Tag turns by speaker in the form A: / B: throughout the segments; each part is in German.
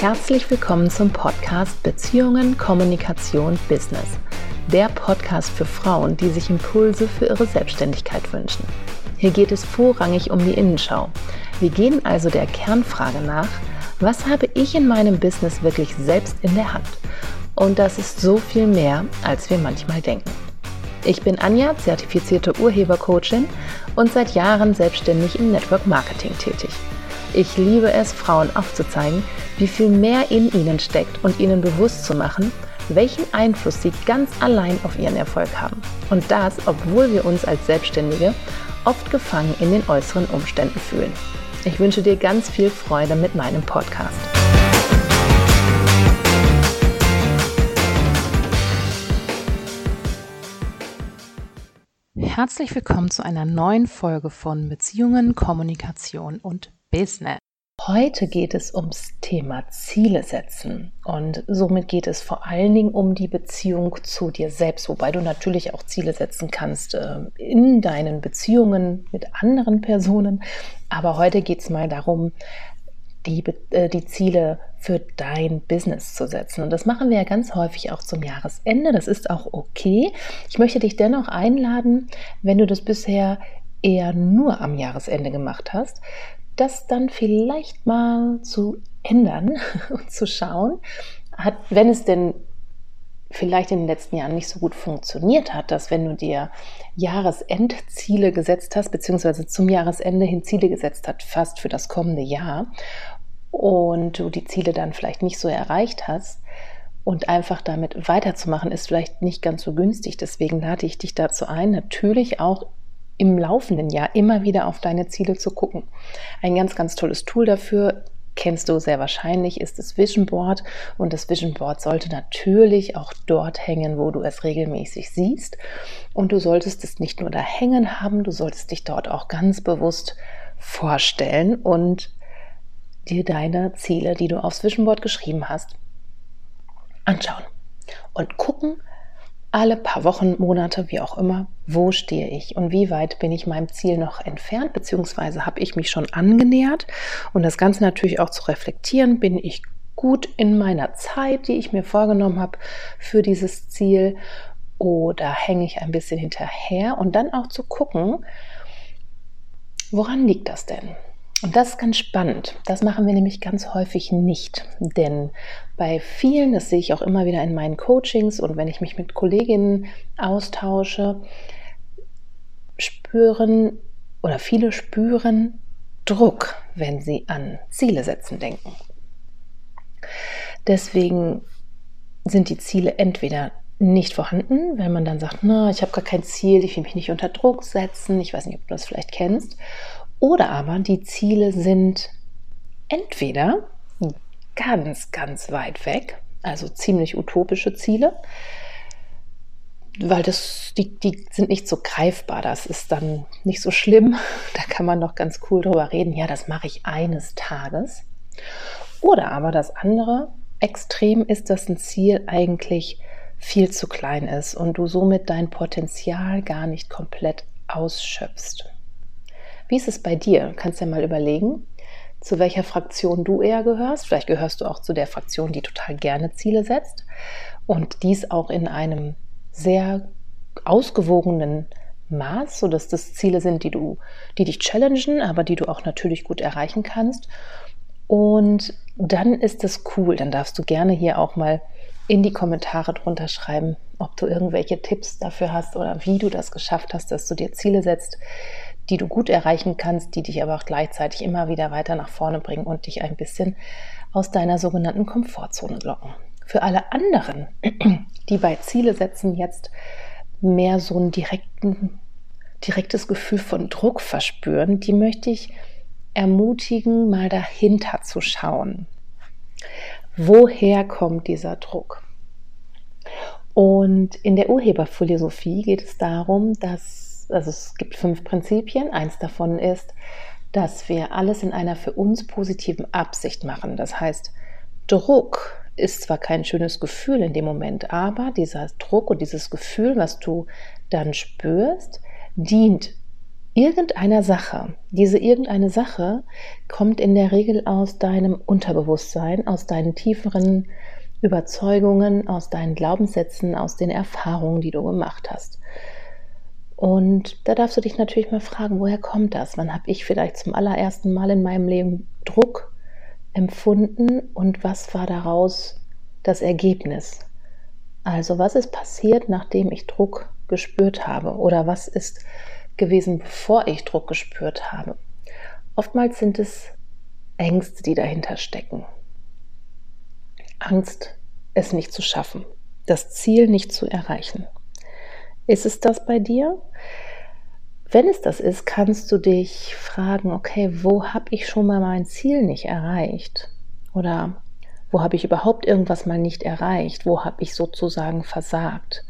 A: Herzlich willkommen zum Podcast Beziehungen, Kommunikation, Business. Der Podcast für Frauen, die sich Impulse für ihre Selbstständigkeit wünschen. Hier geht es vorrangig um die Innenschau. Wir gehen also der Kernfrage nach, was habe ich in meinem Business wirklich selbst in der Hand? Und das ist so viel mehr, als wir manchmal denken. Ich bin Anja, zertifizierte Urhebercoachin und seit Jahren selbstständig im Network Marketing tätig. Ich liebe es, Frauen aufzuzeigen, wie viel mehr in ihnen steckt und ihnen bewusst zu machen, welchen Einfluss sie ganz allein auf ihren Erfolg haben. Und das, obwohl wir uns als Selbstständige oft gefangen in den äußeren Umständen fühlen. Ich wünsche dir ganz viel Freude mit meinem Podcast. Herzlich willkommen zu einer neuen Folge von Beziehungen, Kommunikation und Business. Heute geht es ums Thema Ziele setzen und somit geht es vor allen Dingen um die Beziehung zu dir selbst, wobei du natürlich auch Ziele setzen kannst äh, in deinen Beziehungen mit anderen Personen. Aber heute geht es mal darum, die, äh, die Ziele für dein Business zu setzen. Und das machen wir ja ganz häufig auch zum Jahresende. Das ist auch okay. Ich möchte dich dennoch einladen, wenn du das bisher eher nur am Jahresende gemacht hast, das dann vielleicht mal zu ändern und zu schauen, hat, wenn es denn vielleicht in den letzten Jahren nicht so gut funktioniert hat, dass wenn du dir Jahresendziele gesetzt hast, beziehungsweise zum Jahresende hin Ziele gesetzt hast, fast für das kommende Jahr, und du die Ziele dann vielleicht nicht so erreicht hast, und einfach damit weiterzumachen, ist vielleicht nicht ganz so günstig. Deswegen lade ich dich dazu ein, natürlich auch im laufenden Jahr immer wieder auf deine Ziele zu gucken. Ein ganz, ganz tolles Tool dafür kennst du sehr wahrscheinlich, ist das Vision Board. Und das Vision Board sollte natürlich auch dort hängen, wo du es regelmäßig siehst. Und du solltest es nicht nur da hängen haben, du solltest dich dort auch ganz bewusst vorstellen und dir deine Ziele, die du aufs Vision Board geschrieben hast, anschauen und gucken, alle paar Wochen, Monate, wie auch immer, wo stehe ich und wie weit bin ich meinem Ziel noch entfernt, beziehungsweise habe ich mich schon angenähert und das Ganze natürlich auch zu reflektieren, bin ich gut in meiner Zeit, die ich mir vorgenommen habe für dieses Ziel oder hänge ich ein bisschen hinterher und dann auch zu gucken, woran liegt das denn? Und das ist ganz spannend. Das machen wir nämlich ganz häufig nicht. Denn bei vielen, das sehe ich auch immer wieder in meinen Coachings und wenn ich mich mit Kolleginnen austausche, spüren oder viele spüren Druck, wenn sie an Ziele setzen denken. Deswegen sind die Ziele entweder nicht vorhanden, wenn man dann sagt, na, ich habe gar kein Ziel, ich will mich nicht unter Druck setzen, ich weiß nicht, ob du das vielleicht kennst, oder aber die Ziele sind entweder ganz, ganz weit weg, also ziemlich utopische Ziele, weil das, die, die sind nicht so greifbar. Das ist dann nicht so schlimm. Da kann man noch ganz cool drüber reden. Ja, das mache ich eines Tages. Oder aber das andere Extrem ist, dass ein Ziel eigentlich viel zu klein ist und du somit dein Potenzial gar nicht komplett ausschöpfst. Wie ist es bei dir? Kannst ja mal überlegen, zu welcher Fraktion du eher gehörst. Vielleicht gehörst du auch zu der Fraktion, die total gerne Ziele setzt und dies auch in einem sehr ausgewogenen Maß, sodass das Ziele sind, die du, die dich challengen, aber die du auch natürlich gut erreichen kannst. Und dann ist es cool. Dann darfst du gerne hier auch mal in die Kommentare drunter schreiben, ob du irgendwelche Tipps dafür hast oder wie du das geschafft hast, dass du dir Ziele setzt, die du gut erreichen kannst, die dich aber auch gleichzeitig immer wieder weiter nach vorne bringen und dich ein bisschen aus deiner sogenannten Komfortzone locken. Für alle anderen, die bei Ziele setzen jetzt mehr so ein direkten, direktes Gefühl von Druck verspüren, die möchte ich ermutigen, mal dahinter zu schauen. Woher kommt dieser Druck? Und in der Urheberphilosophie geht es darum, dass also es gibt fünf Prinzipien. Eins davon ist, dass wir alles in einer für uns positiven Absicht machen. Das heißt, Druck ist zwar kein schönes Gefühl in dem Moment, aber dieser Druck und dieses Gefühl, was du dann spürst, dient irgendeiner Sache. Diese irgendeine Sache kommt in der Regel aus deinem Unterbewusstsein, aus deinen tieferen Überzeugungen, aus deinen Glaubenssätzen, aus den Erfahrungen, die du gemacht hast. Und da darfst du dich natürlich mal fragen, woher kommt das? Wann habe ich vielleicht zum allerersten Mal in meinem Leben Druck empfunden und was war daraus das Ergebnis? Also was ist passiert, nachdem ich Druck gespürt habe? Oder was ist gewesen, bevor ich Druck gespürt habe? Oftmals sind es Ängste, die dahinter stecken. Angst, es nicht zu schaffen, das Ziel nicht zu erreichen. Ist es das bei dir? Wenn es das ist, kannst du dich fragen, okay, wo habe ich schon mal mein Ziel nicht erreicht? Oder wo habe ich überhaupt irgendwas mal nicht erreicht? Wo habe ich sozusagen versagt?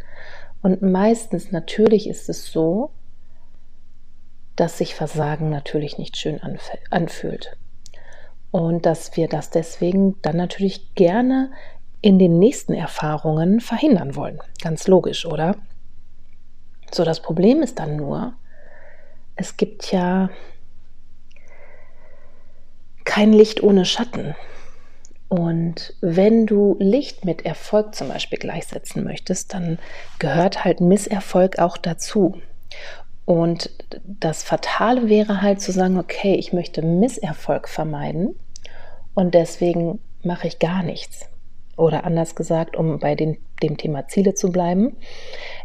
A: Und meistens natürlich ist es so, dass sich Versagen natürlich nicht schön anfühlt. Und dass wir das deswegen dann natürlich gerne in den nächsten Erfahrungen verhindern wollen. Ganz logisch, oder? So, das Problem ist dann nur, es gibt ja kein Licht ohne Schatten. Und wenn du Licht mit Erfolg zum Beispiel gleichsetzen möchtest, dann gehört halt Misserfolg auch dazu. Und das Fatale wäre halt zu sagen, okay, ich möchte Misserfolg vermeiden und deswegen mache ich gar nichts. Oder anders gesagt, um bei den, dem Thema Ziele zu bleiben,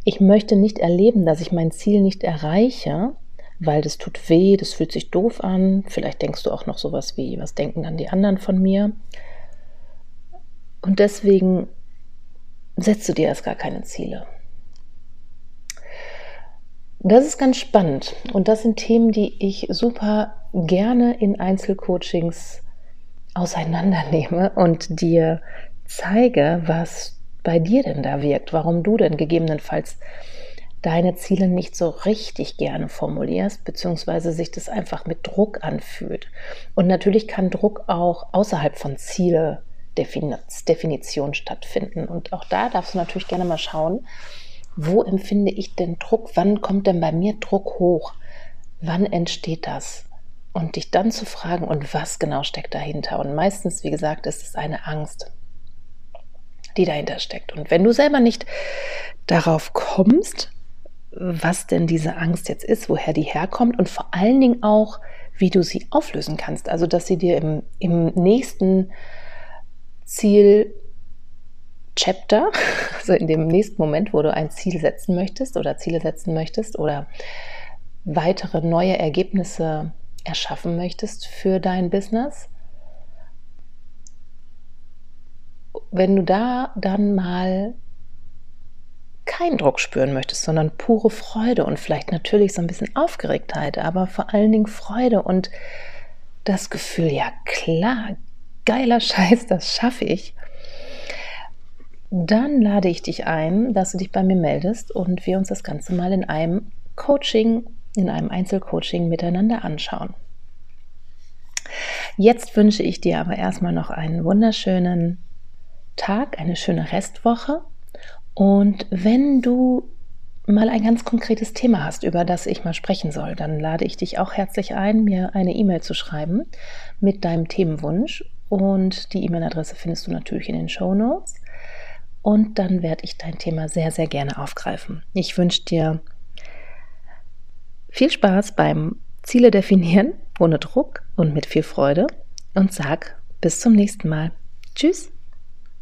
A: ich möchte nicht erleben, dass ich mein Ziel nicht erreiche, weil das tut weh, das fühlt sich doof an. Vielleicht denkst du auch noch sowas wie, was denken dann die anderen von mir? Und deswegen setzt du dir erst gar keine Ziele. Das ist ganz spannend und das sind Themen, die ich super gerne in Einzelcoachings auseinandernehme und dir zeige, was bei dir denn da wirkt, warum du denn gegebenenfalls deine Ziele nicht so richtig gerne formulierst, beziehungsweise sich das einfach mit Druck anfühlt. Und natürlich kann Druck auch außerhalb von Ziele-Definition stattfinden. Und auch da darfst du natürlich gerne mal schauen, wo empfinde ich denn Druck? Wann kommt denn bei mir Druck hoch? Wann entsteht das? Und dich dann zu fragen, und was genau steckt dahinter? Und meistens, wie gesagt, ist es eine Angst, die dahinter steckt. Und wenn du selber nicht darauf kommst, was denn diese Angst jetzt ist, woher die herkommt und vor allen Dingen auch, wie du sie auflösen kannst. Also, dass sie dir im, im nächsten Ziel Chapter, also in dem nächsten Moment, wo du ein Ziel setzen möchtest oder Ziele setzen möchtest oder weitere neue Ergebnisse erschaffen möchtest für dein Business, wenn du da dann mal keinen Druck spüren möchtest, sondern pure Freude und vielleicht natürlich so ein bisschen Aufgeregtheit, aber vor allen Dingen Freude und das Gefühl, ja klar, geiler Scheiß, das schaffe ich, dann lade ich dich ein, dass du dich bei mir meldest und wir uns das Ganze mal in einem Coaching, in einem Einzelcoaching miteinander anschauen. Jetzt wünsche ich dir aber erstmal noch einen wunderschönen Tag, eine schöne Restwoche. Und wenn du mal ein ganz konkretes Thema hast, über das ich mal sprechen soll, dann lade ich dich auch herzlich ein, mir eine E-Mail zu schreiben mit deinem Themenwunsch. Und die E-Mail-Adresse findest du natürlich in den Show Notes. Und dann werde ich dein Thema sehr, sehr gerne aufgreifen. Ich wünsche dir viel Spaß beim Ziele definieren, ohne Druck und mit viel Freude. Und sag bis zum nächsten Mal. Tschüss.